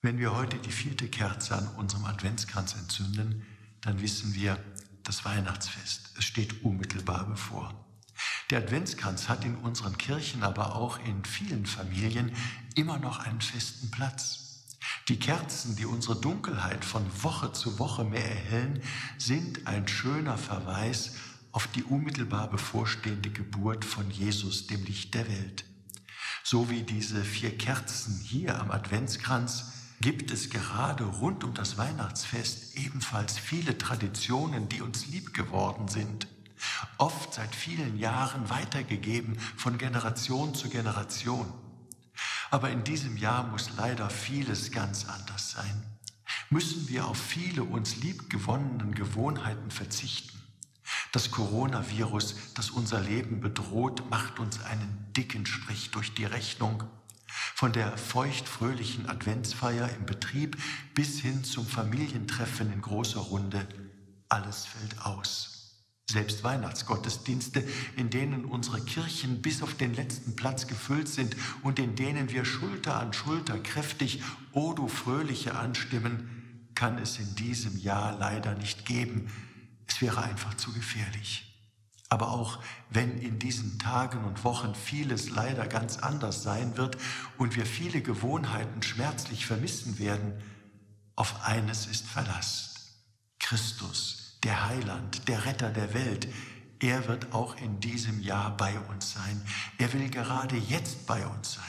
Wenn wir heute die vierte Kerze an unserem Adventskranz entzünden, dann wissen wir, das Weihnachtsfest, es steht unmittelbar bevor. Der Adventskranz hat in unseren Kirchen, aber auch in vielen Familien immer noch einen festen Platz. Die Kerzen, die unsere Dunkelheit von Woche zu Woche mehr erhellen, sind ein schöner Verweis auf die unmittelbar bevorstehende Geburt von Jesus, dem Licht der Welt. So wie diese vier Kerzen hier am Adventskranz gibt es gerade rund um das Weihnachtsfest ebenfalls viele Traditionen, die uns lieb geworden sind, oft seit vielen Jahren weitergegeben von Generation zu Generation. Aber in diesem Jahr muss leider vieles ganz anders sein. Müssen wir auf viele uns liebgewonnenen Gewohnheiten verzichten. Das Coronavirus, das unser Leben bedroht, macht uns einen dicken Strich durch die Rechnung von der feuchtfröhlichen Adventsfeier im Betrieb bis hin zum Familientreffen in großer Runde, alles fällt aus. Selbst Weihnachtsgottesdienste, in denen unsere Kirchen bis auf den letzten Platz gefüllt sind und in denen wir Schulter an Schulter kräftig O du Fröhliche anstimmen, kann es in diesem Jahr leider nicht geben. Es wäre einfach zu gefährlich. Aber auch wenn in diesen Tagen und Wochen vieles leider ganz anders sein wird und wir viele Gewohnheiten schmerzlich vermissen werden, auf eines ist Verlass. Christus, der Heiland, der Retter der Welt, er wird auch in diesem Jahr bei uns sein. Er will gerade jetzt bei uns sein.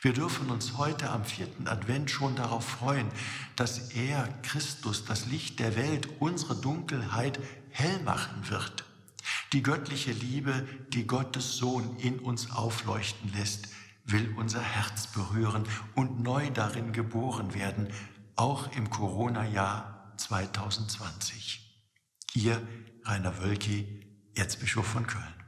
Wir dürfen uns heute am vierten Advent schon darauf freuen, dass er, Christus, das Licht der Welt, unsere Dunkelheit hell machen wird. Die göttliche Liebe, die Gottes Sohn in uns aufleuchten lässt, will unser Herz berühren und neu darin geboren werden, auch im Corona-Jahr 2020. Ihr Rainer Wölki, Erzbischof von Köln.